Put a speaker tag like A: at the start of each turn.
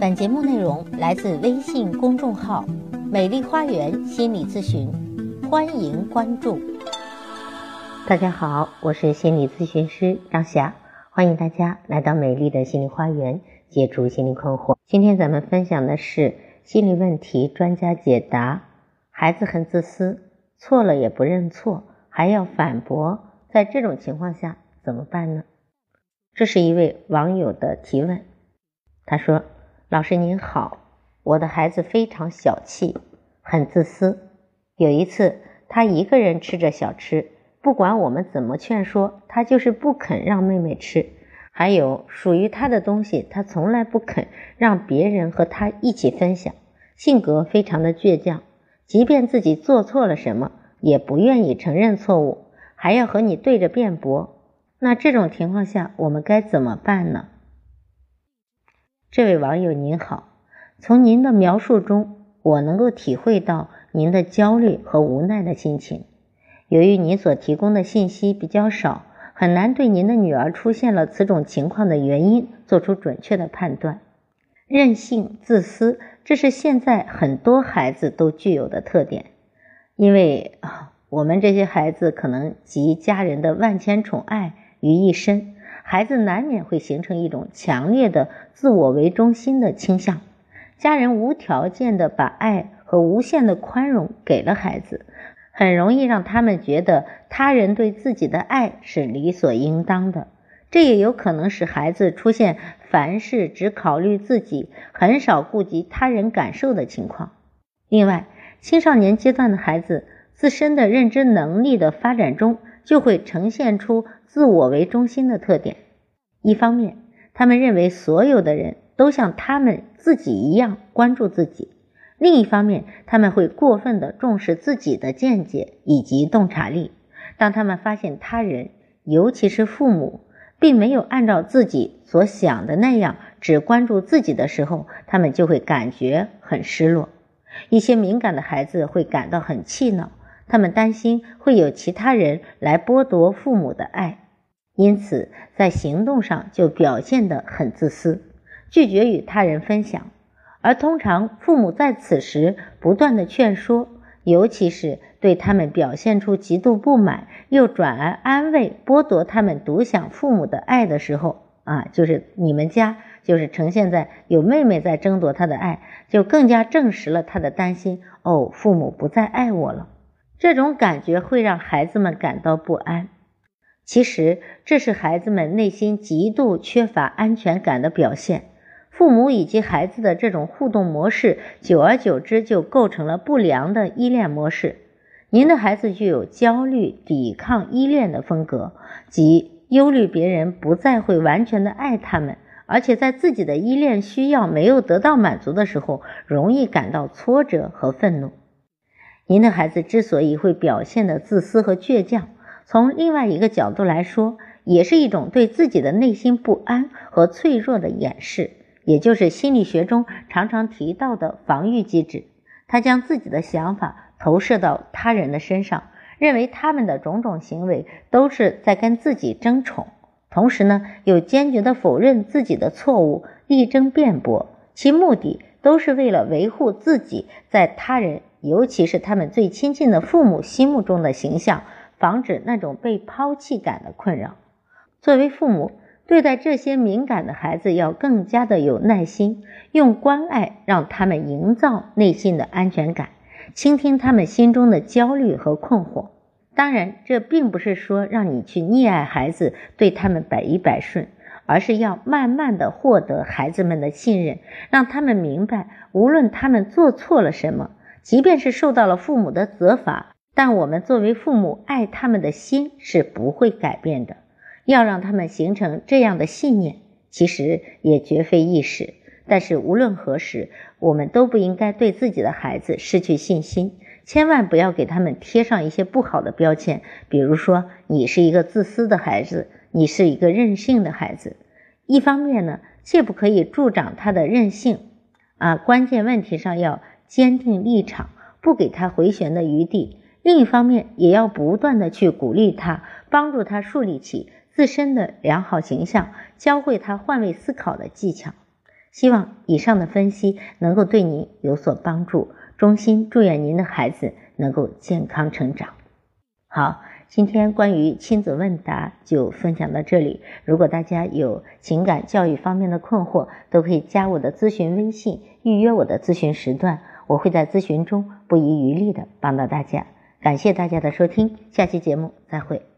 A: 本节目内容来自微信公众号“美丽花园心理咨询”，欢迎关注。大家好，我是心理咨询师张霞，欢迎大家来到美丽的心理花园，解除心理困惑。今天咱们分享的是心理问题专家解答：孩子很自私，错了也不认错，还要反驳，在这种情况下怎么办呢？这是一位网友的提问，他说。老师您好，我的孩子非常小气，很自私。有一次，他一个人吃着小吃，不管我们怎么劝说，他就是不肯让妹妹吃。还有属于他的东西，他从来不肯让别人和他一起分享，性格非常的倔强。即便自己做错了什么，也不愿意承认错误，还要和你对着辩驳。那这种情况下，我们该怎么办呢？这位网友您好，从您的描述中，我能够体会到您的焦虑和无奈的心情。由于您所提供的信息比较少，很难对您的女儿出现了此种情况的原因做出准确的判断。任性、自私，这是现在很多孩子都具有的特点。因为啊，我们这些孩子可能集家人的万千宠爱于一身。孩子难免会形成一种强烈的自我为中心的倾向，家人无条件的把爱和无限的宽容给了孩子，很容易让他们觉得他人对自己的爱是理所应当的。这也有可能使孩子出现凡事只考虑自己，很少顾及他人感受的情况。另外，青少年阶段的孩子自身的认知能力的发展中，就会呈现出自我为中心的特点。一方面，他们认为所有的人都像他们自己一样关注自己；另一方面，他们会过分的重视自己的见解以及洞察力。当他们发现他人，尤其是父母，并没有按照自己所想的那样只关注自己的时候，他们就会感觉很失落。一些敏感的孩子会感到很气恼。他们担心会有其他人来剥夺父母的爱，因此在行动上就表现得很自私，拒绝与他人分享。而通常父母在此时不断的劝说，尤其是对他们表现出极度不满，又转而安慰剥夺他们独享父母的爱的时候，啊，就是你们家就是呈现在有妹妹在争夺他的爱，就更加证实了他的担心。哦，父母不再爱我了。这种感觉会让孩子们感到不安，其实这是孩子们内心极度缺乏安全感的表现。父母以及孩子的这种互动模式，久而久之就构成了不良的依恋模式。您的孩子具有焦虑、抵抗、依恋的风格，即忧虑别人不再会完全的爱他们，而且在自己的依恋需要没有得到满足的时候，容易感到挫折和愤怒。您的孩子之所以会表现的自私和倔强，从另外一个角度来说，也是一种对自己的内心不安和脆弱的掩饰，也就是心理学中常常提到的防御机制。他将自己的想法投射到他人的身上，认为他们的种种行为都是在跟自己争宠，同时呢，又坚决地否认自己的错误，力争辩驳，其目的都是为了维护自己在他人。尤其是他们最亲近的父母心目中的形象，防止那种被抛弃感的困扰。作为父母，对待这些敏感的孩子要更加的有耐心，用关爱让他们营造内心的安全感，倾听他们心中的焦虑和困惑。当然，这并不是说让你去溺爱孩子，对他们百依百顺，而是要慢慢的获得孩子们的信任，让他们明白，无论他们做错了什么。即便是受到了父母的责罚，但我们作为父母爱他们的心是不会改变的。要让他们形成这样的信念，其实也绝非易事。但是无论何时，我们都不应该对自己的孩子失去信心，千万不要给他们贴上一些不好的标签，比如说你是一个自私的孩子，你是一个任性的孩子。一方面呢，切不可以助长他的任性啊，关键问题上要。坚定立场，不给他回旋的余地。另一方面，也要不断的去鼓励他，帮助他树立起自身的良好形象，教会他换位思考的技巧。希望以上的分析能够对您有所帮助，衷心祝愿您的孩子能够健康成长。好，今天关于亲子问答就分享到这里。如果大家有情感教育方面的困惑，都可以加我的咨询微信，预约我的咨询时段，我会在咨询中不遗余力的帮到大家。感谢大家的收听，下期节目再会。